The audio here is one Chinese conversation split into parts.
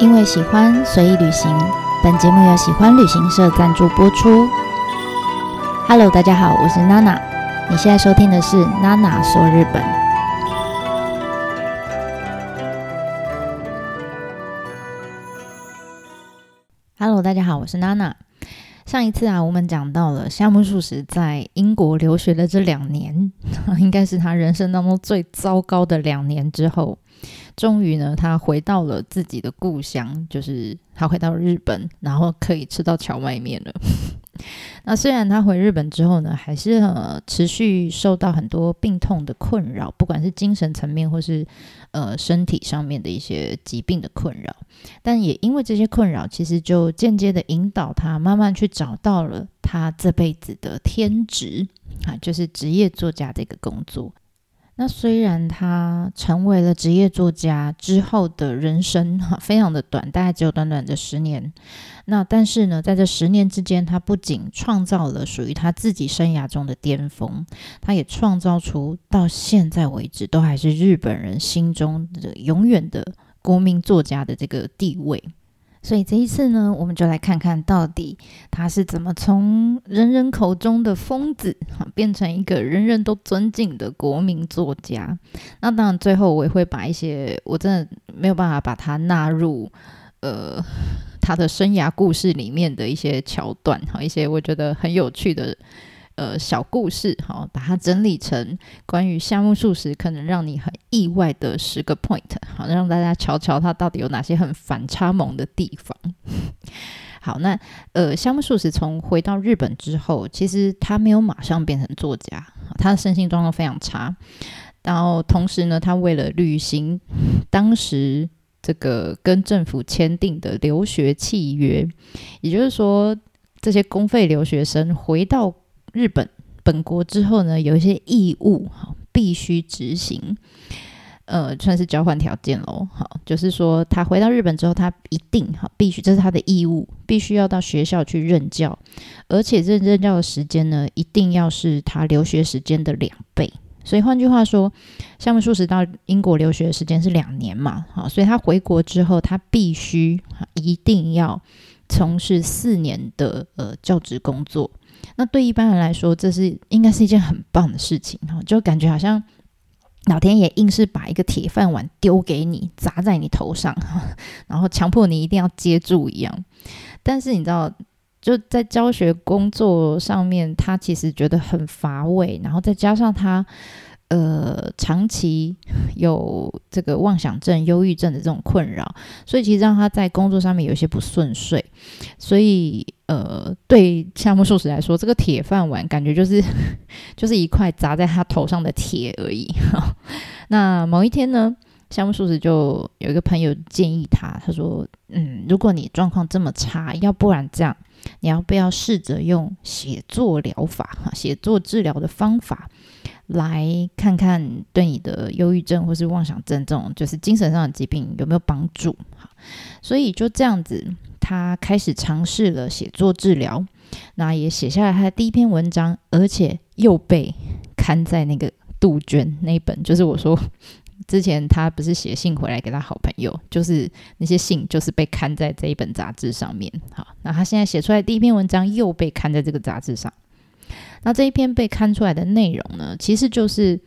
因为喜欢随意旅行，本节目由喜欢旅行社赞助播出。Hello，大家好，我是娜娜。你现在收听的是娜娜说日本。Hello，大家好，我是娜娜。上一次啊，我们讲到了夏目漱石在英国留学的这两年，应该是他人生当中最糟糕的两年之后。终于呢，他回到了自己的故乡，就是他回到日本，然后可以吃到荞麦面了。那虽然他回日本之后呢，还是呃持续受到很多病痛的困扰，不管是精神层面或是呃身体上面的一些疾病的困扰，但也因为这些困扰，其实就间接的引导他慢慢去找到了他这辈子的天职啊，就是职业作家这个工作。那虽然他成为了职业作家之后的人生哈非常的短，大概只有短短的十年。那但是呢，在这十年之间，他不仅创造了属于他自己生涯中的巅峰，他也创造出到现在为止都还是日本人心中的永远的国民作家的这个地位。所以这一次呢，我们就来看看到底他是怎么从人人口中的疯子，哈，变成一个人人都尊敬的国民作家。那当然，最后我也会把一些我真的没有办法把它纳入，呃，他的生涯故事里面的一些桥段，哈，一些我觉得很有趣的。呃，小故事，好，把它整理成关于夏目漱石可能让你很意外的十个 point，好，让大家瞧瞧他到底有哪些很反差萌的地方。好，那呃，夏目漱石从回到日本之后，其实他没有马上变成作家，他的身心状况非常差。然后同时呢，他为了履行 当时这个跟政府签订的留学契约，也就是说，这些公费留学生回到日本本国之后呢，有一些义务哈，必须执行，呃，算是交换条件喽。好，就是说他回到日本之后，他一定哈，必须这是他的义务，必须要到学校去任教，而且这任教的时间呢，一定要是他留学时间的两倍。所以换句话说，夏目漱石到英国留学的时间是两年嘛，好，所以他回国之后，他必须一定要从事四年的呃教职工作。那对一般人来说，这是应该是一件很棒的事情哈，就感觉好像老天爷硬是把一个铁饭碗丢给你，砸在你头上，然后强迫你一定要接住一样。但是你知道，就在教学工作上面，他其实觉得很乏味，然后再加上他。呃，长期有这个妄想症、忧郁症的这种困扰，所以其实让他在工作上面有些不顺遂。所以，呃，对夏目漱石来说，这个铁饭碗感觉就是 就是一块砸在他头上的铁而已。那某一天呢，夏目漱石就有一个朋友建议他，他说：“嗯，如果你状况这么差，要不然这样，你要不要试着用写作疗法、哈，写作治疗的方法？”来看看对你的忧郁症或是妄想症这种就是精神上的疾病有没有帮助？好，所以就这样子，他开始尝试了写作治疗，那也写下了他的第一篇文章，而且又被刊在那个杜鹃那本，就是我说之前他不是写信回来给他好朋友，就是那些信就是被刊在这一本杂志上面。好，那他现在写出来第一篇文章又被刊在这个杂志上。那这一篇被刊出来的内容呢，其实就是，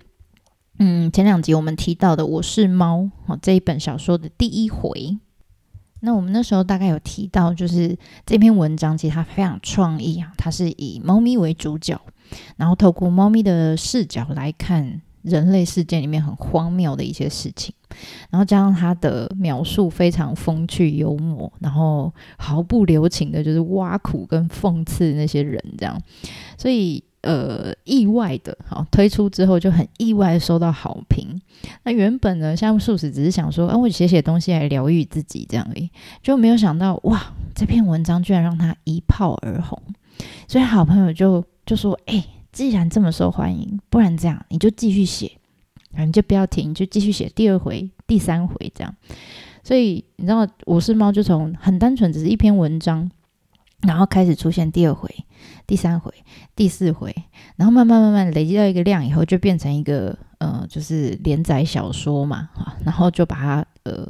嗯，前两集我们提到的《我是猫》哦这一本小说的第一回。那我们那时候大概有提到，就是这篇文章其实它非常创意啊，它是以猫咪为主角，然后透过猫咪的视角来看。人类世界里面很荒谬的一些事情，然后加上他的描述非常风趣幽默，然后毫不留情的，就是挖苦跟讽刺那些人，这样，所以呃，意外的，好推出之后就很意外收到好评。那原本呢，夏目漱石只是想说，啊，我写写东西来疗愈自己这样而已，就没有想到，哇，这篇文章居然让他一炮而红，所以好朋友就就说，哎。既然这么受欢迎，不然这样，你就继续写，你就不要停，就继续写第二回、第三回这样。所以你知道，我是猫，就从很单纯，只是一篇文章，然后开始出现第二回、第三回、第四回，然后慢慢慢慢累积到一个量以后，就变成一个呃，就是连载小说嘛，哈，然后就把它呃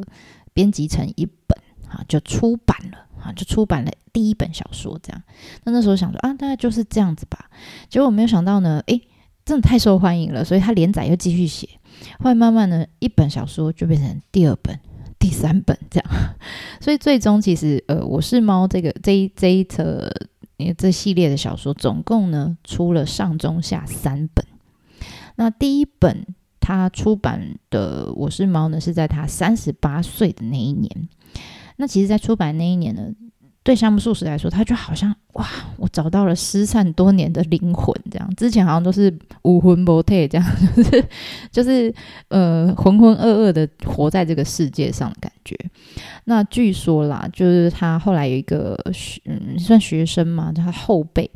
编辑成一本。啊，就出版了就出版了第一本小说这样。那那时候想说啊，大概就是这样子吧。结果没有想到呢，诶，真的太受欢迎了，所以他连载又继续写。后来慢慢的一本小说就变成第二本、第三本这样。所以最终其实呃，我是猫这个这一这一册这系列的小说，总共呢出了上中下三本。那第一本。他出版的《我是猫》呢，是在他三十八岁的那一年。那其实，在出版那一年呢，对夏目漱石来说，他就好像哇，我找到了失散多年的灵魂，这样。之前好像都是无魂不退，这样，就是就是呃，浑浑噩噩的活在这个世界上的感觉。那据说啦，就是他后来有一个学嗯，算学生嘛，他后辈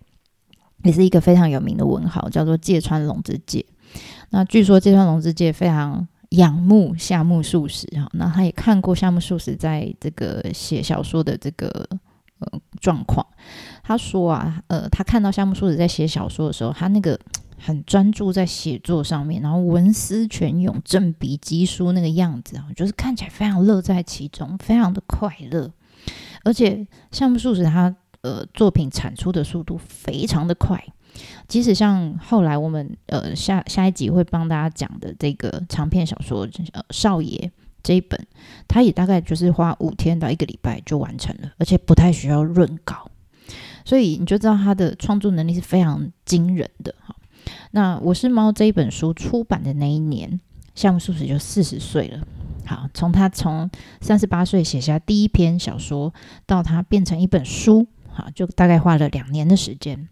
也是一个非常有名的文豪，叫做芥川龙之介。那据说芥川龙之介非常仰慕夏目漱石哈，那他也看过夏目漱石在这个写小说的这个呃状况。他说啊，呃，他看到夏目漱石在写小说的时候，他那个很专注在写作上面，然后文思泉涌、振笔疾书那个样子啊，就是看起来非常乐在其中，非常的快乐。而且夏目漱石他呃作品产出的速度非常的快。即使像后来我们呃下下一集会帮大家讲的这个长篇小说呃少爷这一本，他也大概就是花五天到一个礼拜就完成了，而且不太需要润稿，所以你就知道他的创作能力是非常惊人的哈。那我是猫这一本书出版的那一年，夏目漱石就四十岁了。好，从他从三十八岁写下第一篇小说，到他变成一本书，好，就大概花了两年的时间。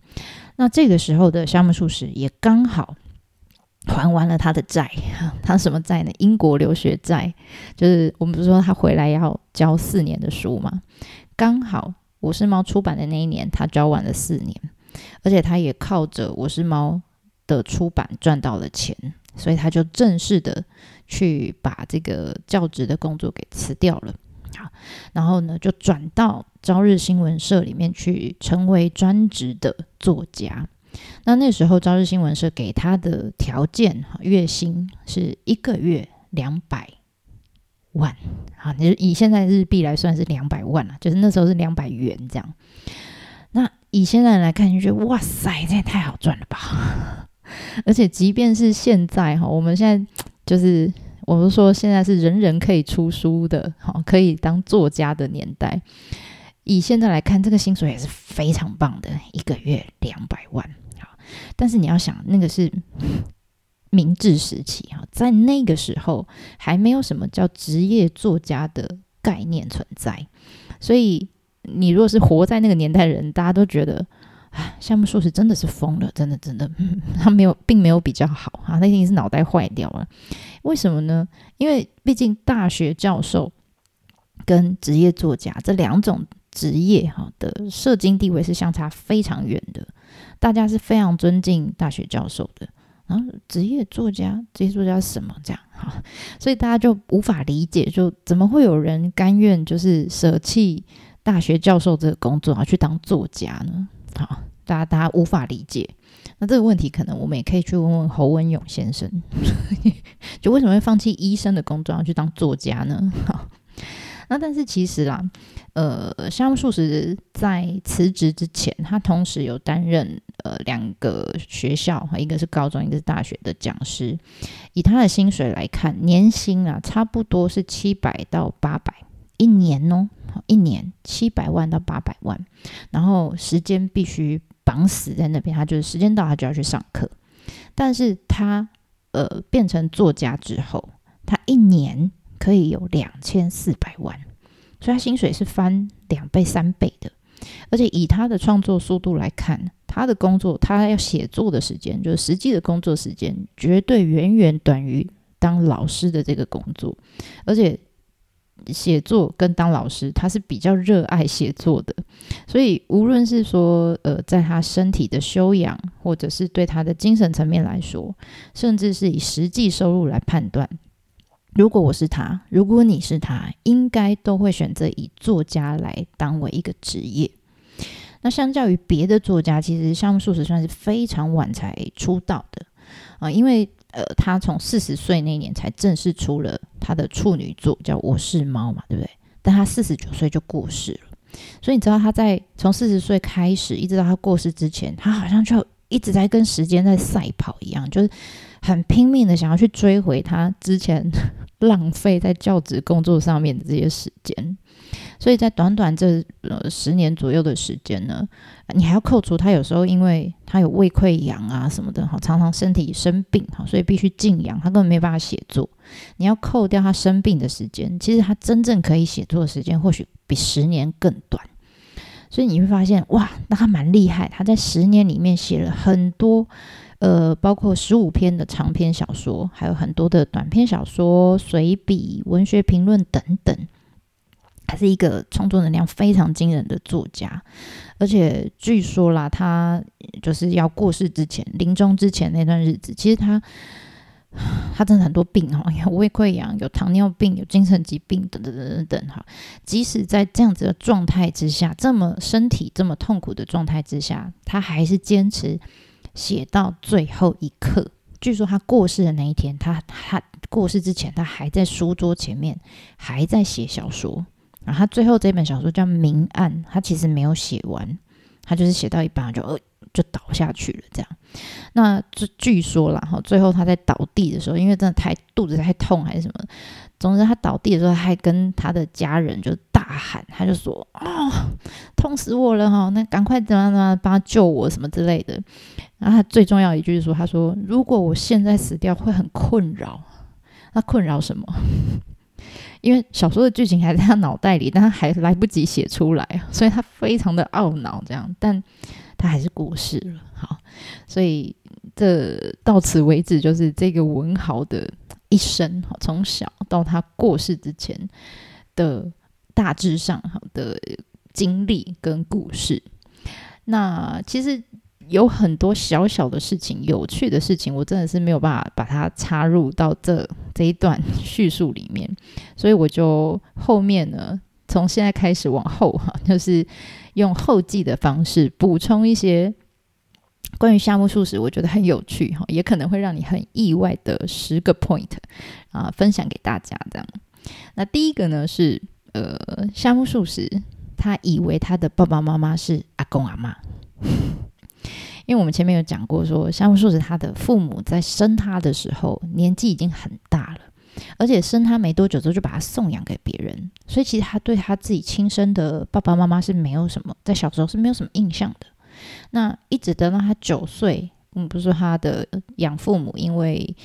那这个时候的夏目漱石也刚好还完了他的债，他什么债呢？英国留学债，就是我们不是说他回来要交四年的书吗？刚好《我是猫》出版的那一年，他交完了四年，而且他也靠着《我是猫》的出版赚到了钱，所以他就正式的去把这个教职的工作给辞掉了。然后呢，就转到朝日新闻社里面去，成为专职的作家。那那时候，朝日新闻社给他的条件，月薪是一个月两百万，好，你以现在日币来算是两百万了，就是那时候是两百元这样。那以现在来看，就觉得哇塞，这也太好赚了吧！而且，即便是现在哈，我们现在就是。我们说现在是人人可以出书的，好，可以当作家的年代。以现在来看，这个薪水也是非常棒的，一个月两百万。好，但是你要想，那个是明治时期哈，在那个时候还没有什么叫职业作家的概念存在，所以你如果是活在那个年代人，大家都觉得。夏目漱石真的是疯了，真的真的，他没有，并没有比较好啊，那一定是脑袋坏掉了。为什么呢？因为毕竟大学教授跟职业作家这两种职业哈的社经地位是相差非常远的。大家是非常尊敬大学教授的，然后职业作家，职业作家是什么？这样哈，所以大家就无法理解，就怎么会有人甘愿就是舍弃大学教授这个工作啊，去当作家呢？好，大家大家无法理解，那这个问题可能我们也可以去问问侯文勇先生，就为什么会放弃医生的工作要去当作家呢？好，那但是其实啦，呃，夏目漱石在辞职之前，他同时有担任呃两个学校，一个是高中，一个是大学的讲师。以他的薪水来看，年薪啊，差不多是七百到八百一年哦。一年七百万到八百万，然后时间必须绑死在那边，他就是时间到他就要去上课。但是他呃变成作家之后，他一年可以有两千四百万，所以他薪水是翻两倍三倍的。而且以他的创作速度来看，他的工作他要写作的时间，就是实际的工作时间，绝对远远短于当老师的这个工作，而且。写作跟当老师，他是比较热爱写作的，所以无论是说，呃，在他身体的修养，或者是对他的精神层面来说，甚至是以实际收入来判断，如果我是他，如果你是他，应该都会选择以作家来当为一个职业。那相较于别的作家，其实项目数十算是非常晚才出道的啊，因为。呃，他从四十岁那年才正式出了他的处女作，叫《我是猫》嘛，对不对？但他四十九岁就过世了。所以你知道他在从四十岁开始，一直到他过世之前，他好像就一直在跟时间在赛跑一样，就是很拼命的想要去追回他之前 浪费在教职工作上面的这些时间。所以在短短这呃十年左右的时间呢，你还要扣除他有时候因为他有胃溃疡啊什么的哈，常常身体生病哈，所以必须静养，他根本没办法写作。你要扣掉他生病的时间，其实他真正可以写作的时间或许比十年更短。所以你会发现哇，那他蛮厉害，他在十年里面写了很多呃，包括十五篇的长篇小说，还有很多的短篇小说、随笔、文学评论等等。他是一个创作能量非常惊人的作家，而且据说啦，他就是要过世之前、临终之前那段日子，其实他他真的很多病哈，有胃溃疡、有糖尿病、有精神疾病等等等等等哈。即使在这样子的状态之下，这么身体这么痛苦的状态之下，他还是坚持写到最后一刻。据说他过世的那一天，他他过世之前，他还在书桌前面还在写小说。然后他最后这本小说叫《明暗》，他其实没有写完，他就是写到一半就呃就倒下去了。这样，那据据说啦，哈，最后他在倒地的时候，因为真的太肚子太痛还是什么，总之他倒地的时候，还跟他的家人就大喊，他就说：“哦，痛死我了哈！那赶快怎么怎么帮他救我什么之类的。”然后他最重要一句是说：“他说如果我现在死掉会很困扰，那困扰什么？”因为小说的剧情还在他脑袋里，但他还来不及写出来，所以他非常的懊恼。这样，但他还是过世了。好，所以这到此为止，就是这个文豪的一生，从小到他过世之前的大致上好的经历跟故事。那其实。有很多小小的事情、有趣的事情，我真的是没有办法把它插入到这这一段叙述里面，所以我就后面呢，从现在开始往后哈，就是用后记的方式补充一些关于夏目漱石，我觉得很有趣哈，也可能会让你很意外的十个 point 啊，分享给大家这样。那第一个呢是呃，夏目漱石他以为他的爸爸妈妈是阿公阿妈。因为我们前面有讲过，说夏目漱石他的父母在生他的时候年纪已经很大了，而且生他没多久之后就把他送养给别人，所以其实他对他自己亲生的爸爸妈妈是没有什么，在小时候是没有什么印象的。那一直等到他九岁，嗯，不是说他的养父母因为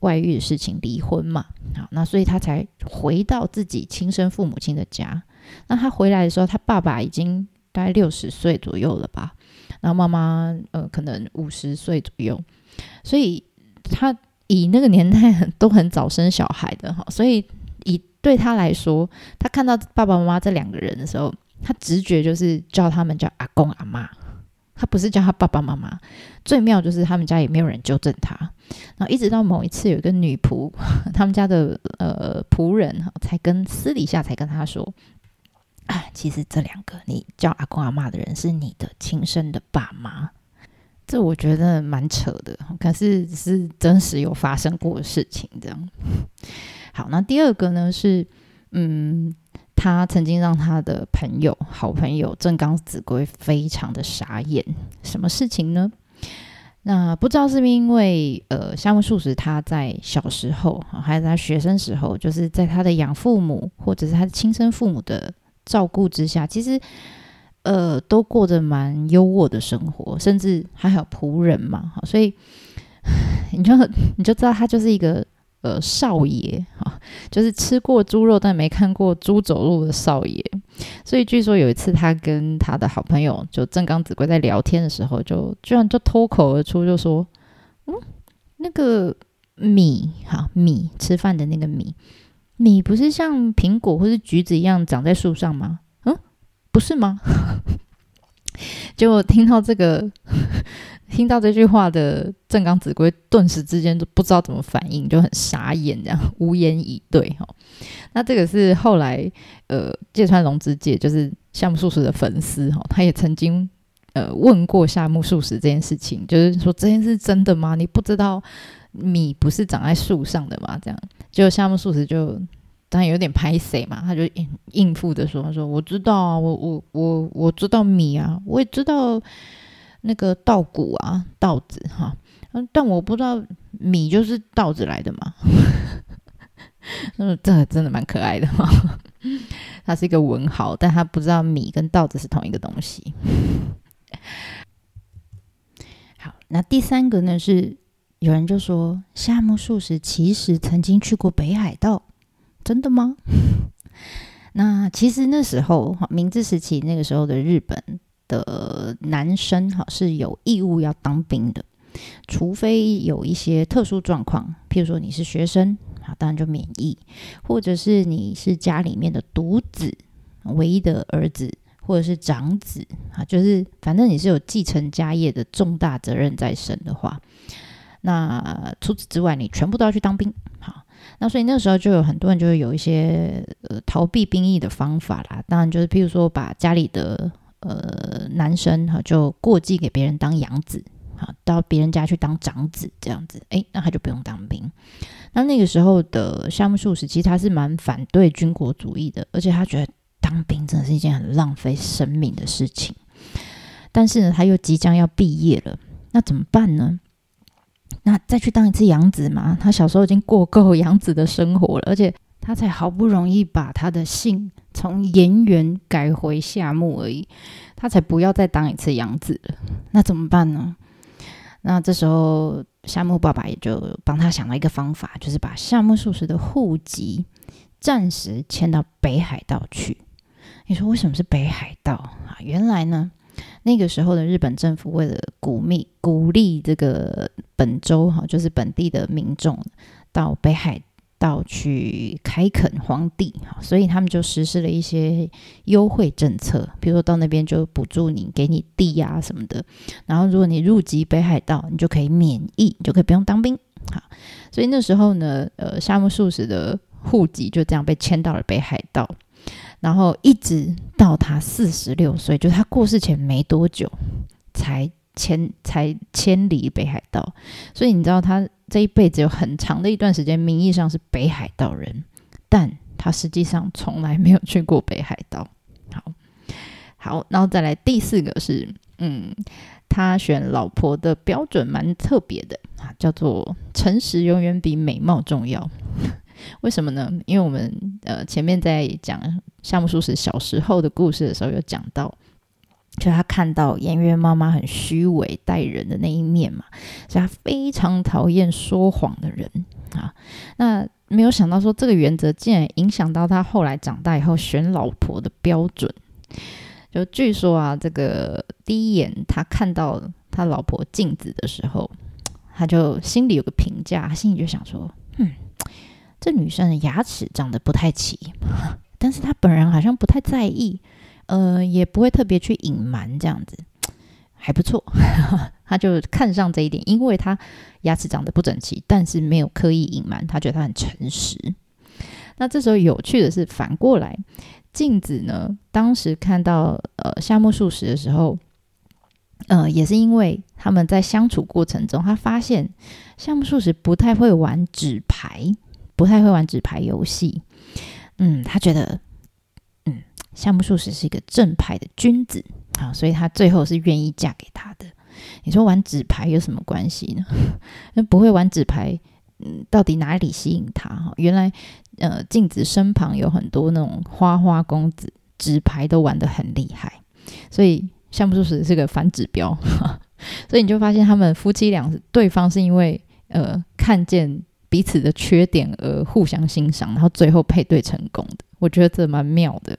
外遇的事情离婚嘛，好，那所以他才回到自己亲生父母亲的家。那他回来的时候，他爸爸已经大概六十岁左右了吧。然后妈妈呃可能五十岁左右，所以他以那个年代很都很早生小孩的哈，所以以对他来说，他看到爸爸妈妈这两个人的时候，他直觉就是叫他们叫阿公阿妈，他不是叫他爸爸妈妈。最妙就是他们家也没有人纠正他，然后一直到某一次有一个女仆，他们家的呃仆人哈，才跟私底下才跟他说。啊，其实这两个你叫阿公阿妈的人是你的亲生的爸妈，这我觉得蛮扯的，可是是真实有发生过的事情。这样，好，那第二个呢是，嗯，他曾经让他的朋友、好朋友正刚子规非常的傻眼。什么事情呢？那不知道是不是因为呃，夏目漱石他在小时候，还是他学生时候，就是在他的养父母或者是他的亲生父母的。照顾之下，其实呃都过着蛮优渥的生活，甚至还有仆人嘛，所以你就你就知道他就是一个呃少爷哈，就是吃过猪肉但没看过猪走路的少爷。所以据说有一次他跟他的好朋友就正刚子贵在聊天的时候，就居然就脱口而出就说：“嗯，那个米哈米吃饭的那个米。”米不是像苹果或是橘子一样长在树上吗？嗯，不是吗？结果听到这个，听到这句话的正刚子规，顿时之间都不知道怎么反应，就很傻眼，这样无言以对。哈，那这个是后来呃，芥川龙之介就是夏目漱石的粉丝哈，他也曾经呃问过夏目漱石这件事情，就是说这件事真的吗？你不知道米不是长在树上的吗？这样。就夏目漱石就当然有点拍谁嘛，他就应应付的说：“他说我知道啊，我我我我知道米啊，我也知道那个稻谷啊，稻子哈，但我不知道米就是稻子来的嘛。嗯，这个真的蛮可爱的哈。他是一个文豪，但他不知道米跟稻子是同一个东西。好，那第三个呢是有人就说夏目漱石其实曾经去过北海道。”真的吗？那其实那时候，明治时期那个时候的日本的男生哈是有义务要当兵的，除非有一些特殊状况，譬如说你是学生啊，当然就免疫；或者是你是家里面的独子、唯一的儿子，或者是长子啊，就是反正你是有继承家业的重大责任在身的话，那除此之外，你全部都要去当兵。好。那所以那时候就有很多人就会有一些呃逃避兵役的方法啦，当然就是譬如说把家里的呃男生哈就过继给别人当养子，好到别人家去当长子这样子，诶，那他就不用当兵。那那个时候的夏目漱石其实他是蛮反对军国主义的，而且他觉得当兵真的是一件很浪费生命的事情。但是呢，他又即将要毕业了，那怎么办呢？那再去当一次养子嘛？他小时候已经过够养子的生活了，而且他才好不容易把他的姓从岩元改回夏目而已，他才不要再当一次养子了。那怎么办呢？那这时候夏目爸爸也就帮他想了一个方法，就是把夏目漱石的户籍暂时迁到北海道去。你说为什么是北海道啊？原来呢？那个时候的日本政府为了鼓励鼓励这个本州哈，就是本地的民众到北海道去开垦荒地哈，所以他们就实施了一些优惠政策，比如说到那边就补助你，给你地呀什么的。然后如果你入籍北海道，你就可以免疫，就可以不用当兵。好，所以那时候呢，呃，夏目漱石的户籍就这样被迁到了北海道。然后一直到他四十六岁，就是他过世前没多久，才迁才迁离北海道。所以你知道，他这一辈子有很长的一段时间，名义上是北海道人，但他实际上从来没有去过北海道。好，好，然后再来第四个是，嗯，他选老婆的标准蛮特别的啊，叫做诚实永远比美貌重要。为什么呢？因为我们呃前面在讲夏目漱石小时候的故事的时候，有讲到，就他看到颜渊妈妈很虚伪待人的那一面嘛，所以他非常讨厌说谎的人啊。那没有想到说这个原则竟然影响到他后来长大以后选老婆的标准。就据说啊，这个第一眼他看到他老婆镜子的时候，他就心里有个评价，他心里就想说，嗯。这女生的牙齿长得不太齐，但是她本人好像不太在意，呃，也不会特别去隐瞒，这样子 还不错。他就看上这一点，因为她牙齿长得不整齐，但是没有刻意隐瞒，他觉得她很诚实。那这时候有趣的是，反过来，镜子呢，当时看到呃夏目漱石的时候，呃，也是因为他们在相处过程中，他发现夏目漱石不太会玩纸牌。不太会玩纸牌游戏，嗯，他觉得，嗯，夏目漱石是一个正派的君子啊，所以他最后是愿意嫁给他的。你说玩纸牌有什么关系呢？那不会玩纸牌，嗯，到底哪里吸引他？哈，原来，呃，镜子身旁有很多那种花花公子，纸牌都玩得很厉害，所以夏目漱石是个反指标。所以你就发现他们夫妻俩，对方是因为呃看见。彼此的缺点而互相欣赏，然后最后配对成功的，我觉得这蛮妙的。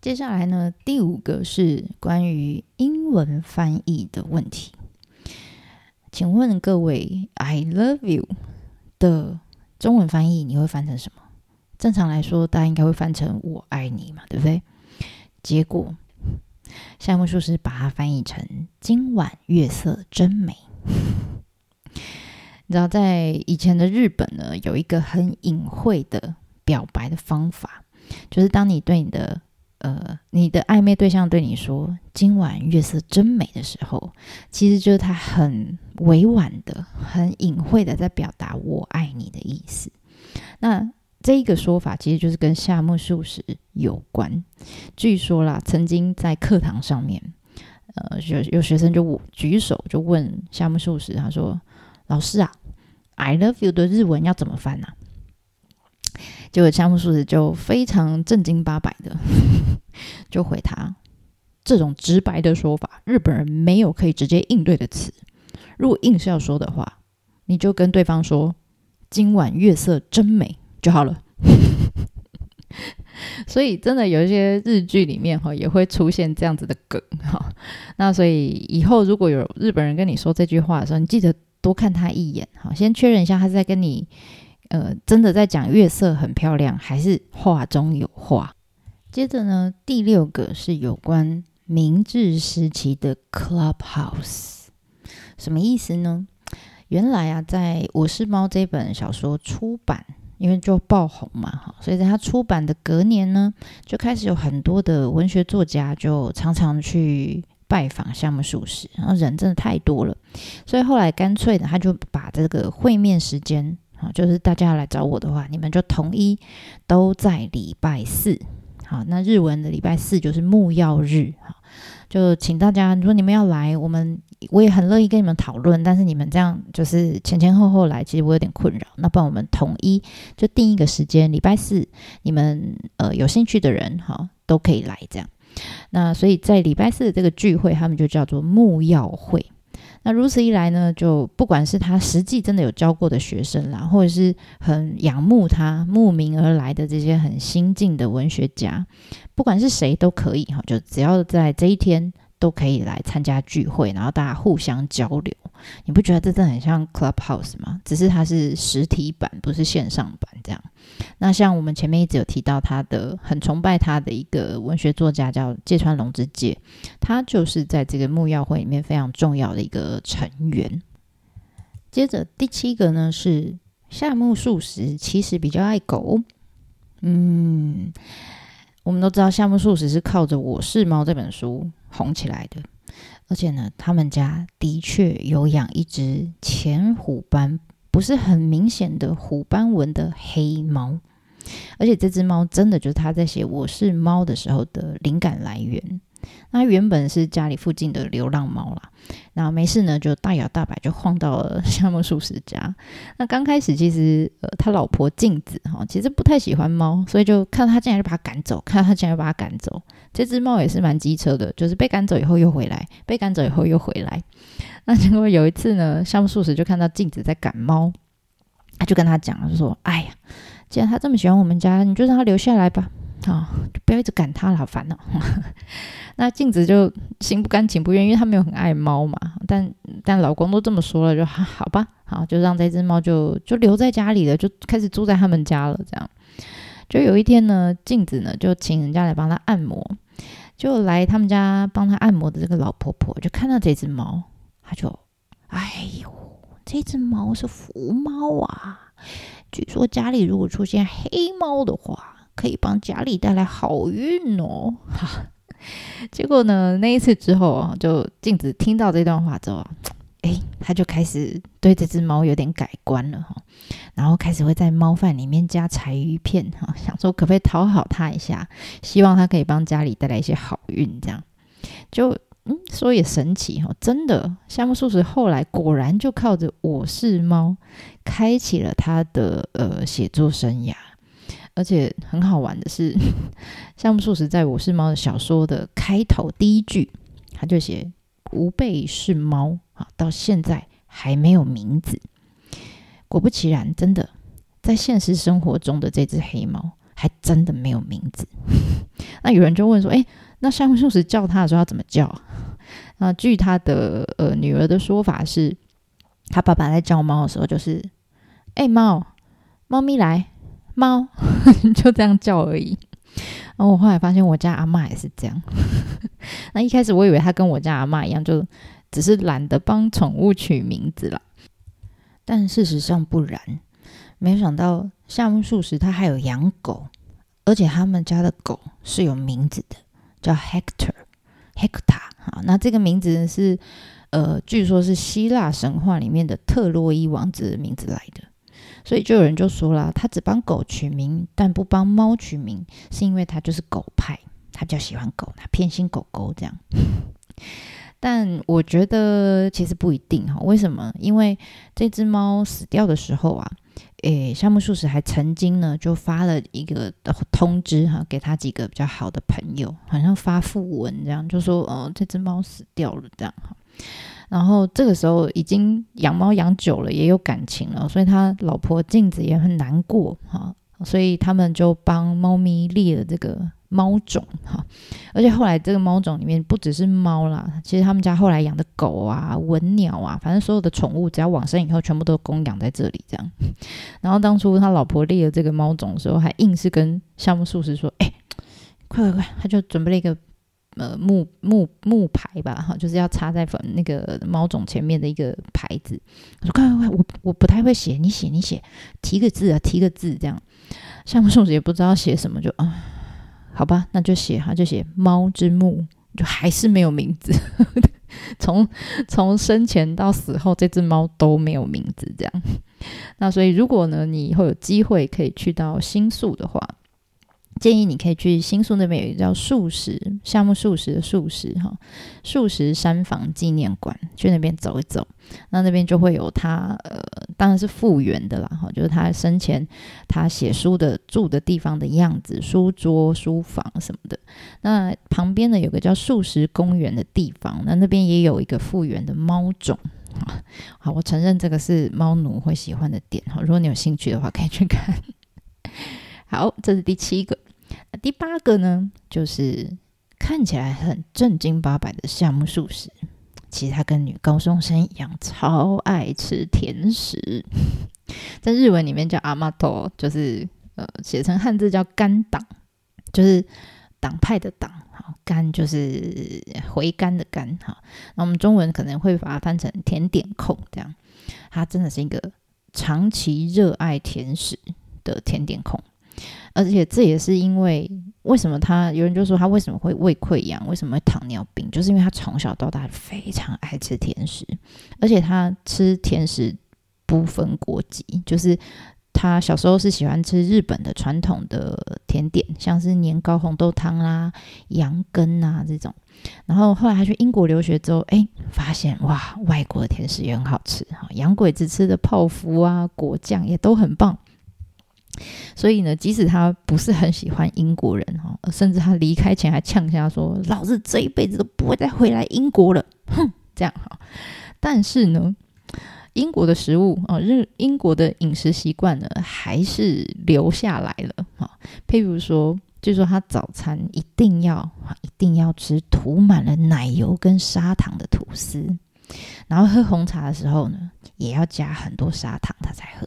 接下来呢，第五个是关于英文翻译的问题。请问各位，“I love you” 的中文翻译你会翻成什么？正常来说，大家应该会翻成“我爱你”嘛，对不对？结果夏目漱石把它翻译成“今晚月色真美”。你知道，在以前的日本呢，有一个很隐晦的表白的方法，就是当你对你的呃你的暧昧对象对你说“今晚月色真美”的时候，其实就是他很委婉的、很隐晦的在表达“我爱你”的意思。那这一个说法其实就是跟夏目漱石有关。据说啦，曾经在课堂上面，呃，有有学生就举手就问夏目漱石，他说：“老师啊，I love you 的日文要怎么翻呢？”结果夏目漱石就非常正经八百的 就回他：“这种直白的说法，日本人没有可以直接应对的词。如果硬是要说的话，你就跟对方说‘今晚月色真美’。”就好了，所以真的有一些日剧里面哈也会出现这样子的梗哈。那所以以后如果有日本人跟你说这句话的时候，你记得多看他一眼好，先确认一下他在跟你呃真的在讲月色很漂亮，还是话中有话。接着呢，第六个是有关明治时期的 Clubhouse，什么意思呢？原来啊，在《我是猫》这本小说出版。因为就爆红嘛，哈，所以在他出版的隔年呢，就开始有很多的文学作家就常常去拜访夏目漱石，然后人真的太多了，所以后来干脆呢，他就把这个会面时间，啊，就是大家来找我的话，你们就统一都在礼拜四，好，那日文的礼拜四就是木曜日，哈。就请大家，如果你们要来，我们我也很乐意跟你们讨论。但是你们这样就是前前后后来，其实我有点困扰。那不然我们统一就定一个时间，礼拜四，你们呃有兴趣的人哈都可以来这样。那所以在礼拜四的这个聚会，他们就叫做木曜会。那如此一来呢，就不管是他实际真的有教过的学生啦，或者是很仰慕他慕名而来的这些很新进的文学家，不管是谁都可以哈，就只要在这一天都可以来参加聚会，然后大家互相交流。你不觉得这真的很像 Clubhouse 吗？只是它是实体版，不是线上版这样。那像我们前面一直有提到他的很崇拜他的一个文学作家叫芥川龙之介，他就是在这个木曜会里面非常重要的一个成员。接着第七个呢是夏目漱石，其实比较爱狗。嗯，我们都知道夏目漱石是靠着《我是猫》这本书红起来的，而且呢，他们家的确有养一只浅虎斑，不是很明显的虎斑纹的黑猫。而且这只猫真的就是他在写《我是猫》的时候的灵感来源。那原本是家里附近的流浪猫啦，然后没事呢就大摇大摆就晃到了 夏目漱石家。那刚开始其实呃他老婆镜子哈其实不太喜欢猫，所以就看到他进来就把它赶走，看到他进来就把它赶走。这只猫也是蛮机车的，就是被赶走以后又回来，被赶走以后又回来。那结果有一次呢，夏目漱石就看到镜子在赶猫，他就跟他讲就说：“哎呀。”既然他这么喜欢我们家，你就让他留下来吧，啊，就不要一直赶他了，好烦哦。那镜子就心不甘情不愿，因为他没有很爱猫嘛。但但老公都这么说了，就好吧，好就让这只猫就就留在家里了，就开始住在他们家了。这样，就有一天呢，镜子呢就请人家来帮他按摩，就来他们家帮他按摩的这个老婆婆就看到这只猫，她就，哎呦，这只猫是福猫啊。据说家里如果出现黑猫的话，可以帮家里带来好运哦。哈，结果呢，那一次之后啊，就镜子听到这段话之后，哎，他就开始对这只猫有点改观了哈。然后开始会在猫饭里面加柴鱼片哈，想说可不可以讨好它一下，希望它可以帮家里带来一些好运。这样就嗯，说也神奇哈，真的，夏目漱石后来果然就靠着我是猫。开启了他的呃写作生涯，而且很好玩的是，夏目漱石在我是猫的小说的开头第一句，他就写吾辈是猫啊，到现在还没有名字。果不其然，真的在现实生活中的这只黑猫还真的没有名字。那有人就问说：“哎，那夏目漱石叫他的时候要怎么叫？”那据他的呃女儿的说法是。他爸爸在叫猫的时候，就是“哎，猫，猫咪来，猫”，就这样叫而已。然后我后来发现，我家阿妈也是这样。那一开始我以为他跟我家阿妈一样，就只是懒得帮宠物取名字了。但事实上不然，没想到夏目漱石他还有养狗，而且他们家的狗是有名字的，叫 Hector，Hector。好，那这个名字是。呃，据说是希腊神话里面的特洛伊王子的名字来的。所以就有人就说了，他只帮狗取名，但不帮猫取名，是因为他就是狗派，他比较喜欢狗，他偏心狗狗这样。但我觉得其实不一定哈，为什么？因为这只猫死掉的时候啊，诶，夏目漱石还曾经呢就发了一个通知哈，给他几个比较好的朋友，好像发讣文这样，就说哦，这只猫死掉了这样哈。然后这个时候已经养猫养久了，也有感情了，所以他老婆镜子也很难过哈，所以他们就帮猫咪立了这个。猫种哈，而且后来这个猫种里面不只是猫啦，其实他们家后来养的狗啊、文鸟啊，反正所有的宠物只要往生以后，全部都供养在这里这样。然后当初他老婆立了这个猫种的时候，还硬是跟项目术士说：“哎，快快快！”他就准备了一个呃木木木牌吧，哈，就是要插在粉那个猫种前面的一个牌子。他说：“快快快！我我不太会写，你写你写，提个字啊，提个字这样。”项目术士也不知道写什么，就啊。好吧，那就写哈，就写猫之墓，就还是没有名字。从从生前到死后，这只猫都没有名字，这样。那所以，如果呢，你以后有机会可以去到新宿的话。建议你可以去新宿那边有一个叫素食夏目漱石的素食哈素食山房纪念馆，去那边走一走。那那边就会有他呃，当然是复原的啦哈，就是他生前他写书的住的地方的样子，书桌、书房什么的。那旁边呢有个叫素食公园的地方，那那边也有一个复原的猫种好，我承认这个是猫奴会喜欢的点哈。如果你有兴趣的话，可以去看。好，这是第七个。第八个呢，就是看起来很正经八百的夏目漱石，其实他跟女高中生一样，超爱吃甜食，在日文里面叫阿玛多，就是呃写成汉字叫甘党，就是党派的党，好甘就是回甘的甘，好，那我们中文可能会把它翻成甜点控，这样，他真的是一个长期热爱甜食的甜点控。而且这也是因为，为什么他有人就说他为什么会胃溃疡，为什么会糖尿病，就是因为他从小到大非常爱吃甜食，而且他吃甜食不分国籍，就是他小时候是喜欢吃日本的传统的甜点，像是年糕、红豆汤啦、羊羹啊这种，然后后来他去英国留学之后，哎，发现哇，外国的甜食也很好吃哈，洋鬼子吃的泡芙啊、果酱也都很棒。所以呢，即使他不是很喜欢英国人哈，甚至他离开前还呛下说：“老子这一辈子都不会再回来英国了。”哼，这样哈。但是呢，英国的食物啊，日英国的饮食习惯呢，还是留下来了哈。譬如说，据说他早餐一定要一定要吃涂满了奶油跟砂糖的吐司，然后喝红茶的时候呢，也要加很多砂糖，他才喝。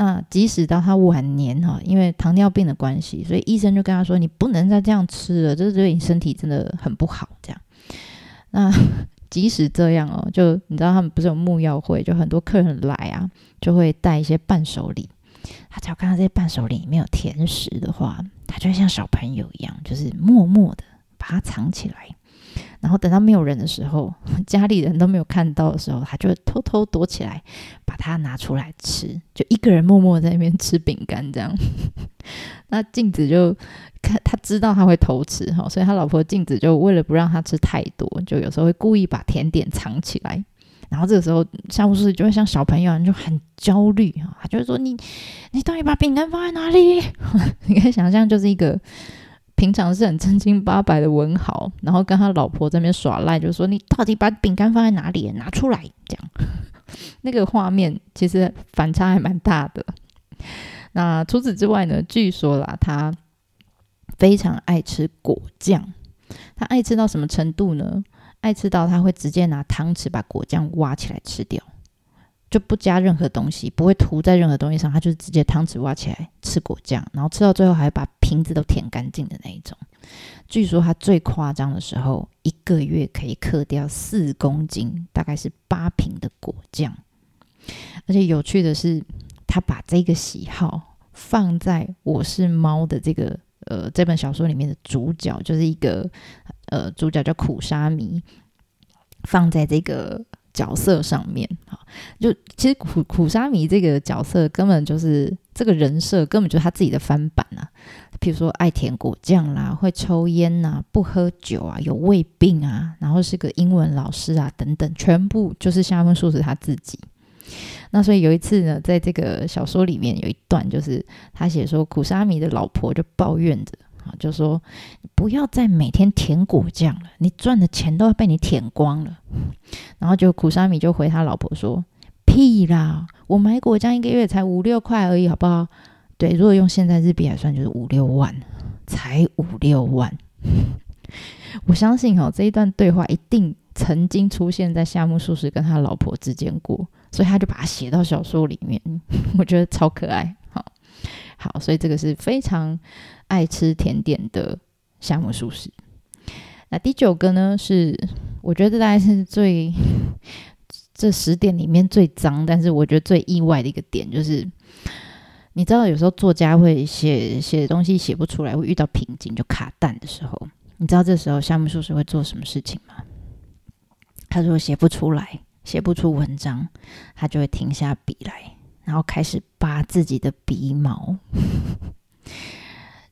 那即使到他晚年哈，因为糖尿病的关系，所以医生就跟他说：“你不能再这样吃了，这对你身体真的很不好。”这样。那即使这样哦，就你知道他们不是有木药会，就很多客人来啊，就会带一些伴手礼。他只要看到这些伴手礼里面有甜食的话，他就会像小朋友一样，就是默默的把它藏起来。然后等到没有人的时候，家里人都没有看到的时候，他就偷偷躲起来，把它拿出来吃，就一个人默默在那边吃饼干这样。那镜子就看他知道他会偷吃哈，所以他老婆镜子就为了不让他吃太多，就有时候会故意把甜点藏起来。然后这个时候夏无事就会像小朋友就很焦虑啊，他就会说：“你你到底把饼干放在哪里？” 你可以想象就是一个。平常是很正经八百的文豪，然后跟他老婆在那边耍赖，就说：“你到底把饼干放在哪里？拿出来！”这样，那个画面其实反差还蛮大的。那除此之外呢？据说啦，他非常爱吃果酱。他爱吃到什么程度呢？爱吃到他会直接拿汤匙把果酱挖起来吃掉。就不加任何东西，不会涂在任何东西上，他就是直接汤匙挖起来吃果酱，然后吃到最后还把瓶子都舔干净的那一种。据说他最夸张的时候，一个月可以嗑掉四公斤，大概是八瓶的果酱。而且有趣的是，他把这个喜好放在《我是猫》的这个呃这本小说里面的主角，就是一个呃主角叫苦沙弥，放在这个。角色上面哈，就其实苦苦沙弥这个角色根本就是这个人设，根本就是他自己的翻版啊。譬如说爱甜果酱啦，会抽烟呐，不喝酒啊，有胃病啊，然后是个英文老师啊，等等，全部就是夏目漱石他自己。那所以有一次呢，在这个小说里面有一段，就是他写说苦沙弥的老婆就抱怨着。啊，就说不要再每天舔果酱了，你赚的钱都要被你舔光了。然后就苦沙米就回他老婆说：“屁啦，我买果酱一个月才五六块而已，好不好？对，如果用现在日币来算，就是五六万，才五六万。我相信哈，这一段对话一定曾经出现在夏目漱石跟他老婆之间过，所以他就把它写到小说里面。我觉得超可爱。好，好，所以这个是非常。爱吃甜点的夏目漱石。那第九个呢？是我觉得大概是最 这十点里面最脏，但是我觉得最意外的一个点，就是你知道，有时候作家会写写东西写不出来，会遇到瓶颈就卡蛋的时候，你知道这时候夏目漱石会做什么事情吗？他说写不出来，写不出文章，他就会停下笔来，然后开始拔自己的鼻毛。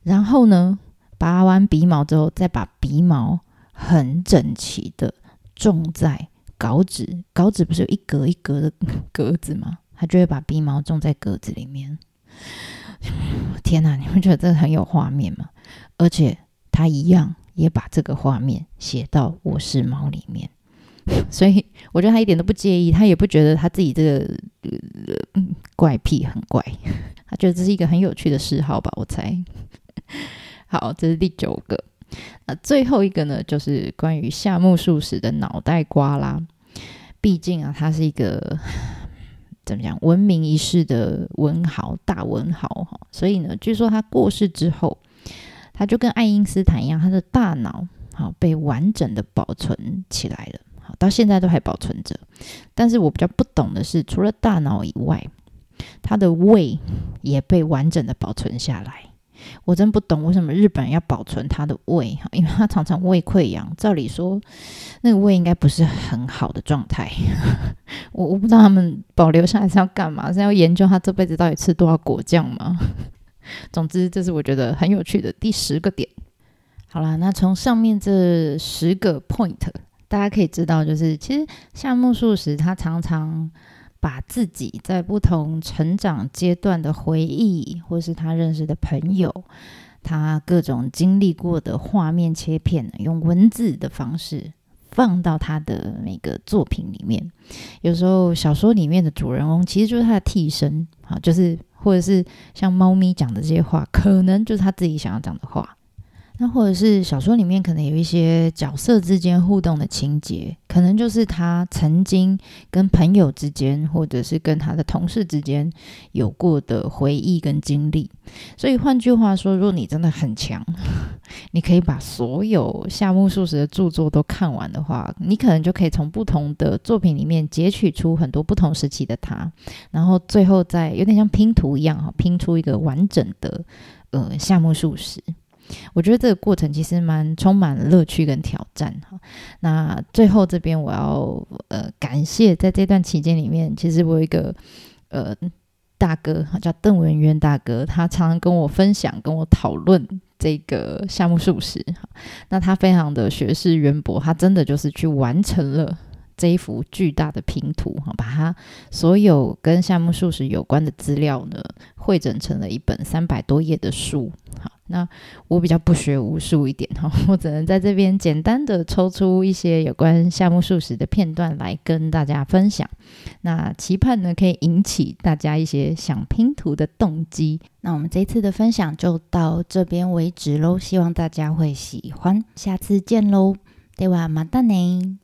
然后呢，拔完鼻毛之后，再把鼻毛很整齐的种在稿纸。稿纸不是有一格一格的 格子吗？他就会把鼻毛种在格子里面。天哪，你们觉得这很有画面吗？而且他一样也把这个画面写到我是猫里面，所以我觉得他一点都不介意，他也不觉得他自己这个怪癖很怪，他觉得这是一个很有趣的嗜好吧？我猜。好，这是第九个。那最后一个呢，就是关于夏目漱石的脑袋瓜啦。毕竟啊，他是一个 怎么讲闻名一世的文豪，大文豪哈。所以呢，据说他过世之后，他就跟爱因斯坦一样，他的大脑好被完整的保存起来了，好到现在都还保存着。但是我比较不懂的是，除了大脑以外，他的胃也被完整的保存下来。我真不懂为什么日本人要保存他的胃哈，因为他常常胃溃疡。照理说，那个胃应该不是很好的状态。我我不知道他们保留下来是要干嘛？是要研究他这辈子到底吃多少果酱吗？总之，这是我觉得很有趣的第十个点。好啦，那从上面这十个 point，大家可以知道，就是其实夏目漱石他常常。把自己在不同成长阶段的回忆，或是他认识的朋友，他各种经历过的画面切片，用文字的方式放到他的每个作品里面。有时候小说里面的主人公其实就是他的替身，啊，就是或者是像猫咪讲的这些话，可能就是他自己想要讲的话。那或者是小说里面可能有一些角色之间互动的情节，可能就是他曾经跟朋友之间，或者是跟他的同事之间有过的回忆跟经历。所以换句话说，如果你真的很强，你可以把所有夏目漱石的著作都看完的话，你可能就可以从不同的作品里面截取出很多不同时期的他，然后最后再有点像拼图一样哈，拼出一个完整的呃夏目漱石。我觉得这个过程其实蛮充满乐趣跟挑战哈。那最后这边我要呃感谢，在这段期间里面，其实我有一个呃大哥叫邓文渊大哥，他常常跟我分享、跟我讨论这个夏目漱石哈。那他非常的学识渊博，他真的就是去完成了这一幅巨大的拼图哈，把它所有跟夏目漱石有关的资料呢汇整成了一本三百多页的书好。那我比较不学无术一点哈，我只能在这边简单的抽出一些有关夏目漱石的片段来跟大家分享。那期盼呢可以引起大家一些想拼图的动机。那我们这次的分享就到这边为止喽，希望大家会喜欢，下次见喽，对吧？马达呢？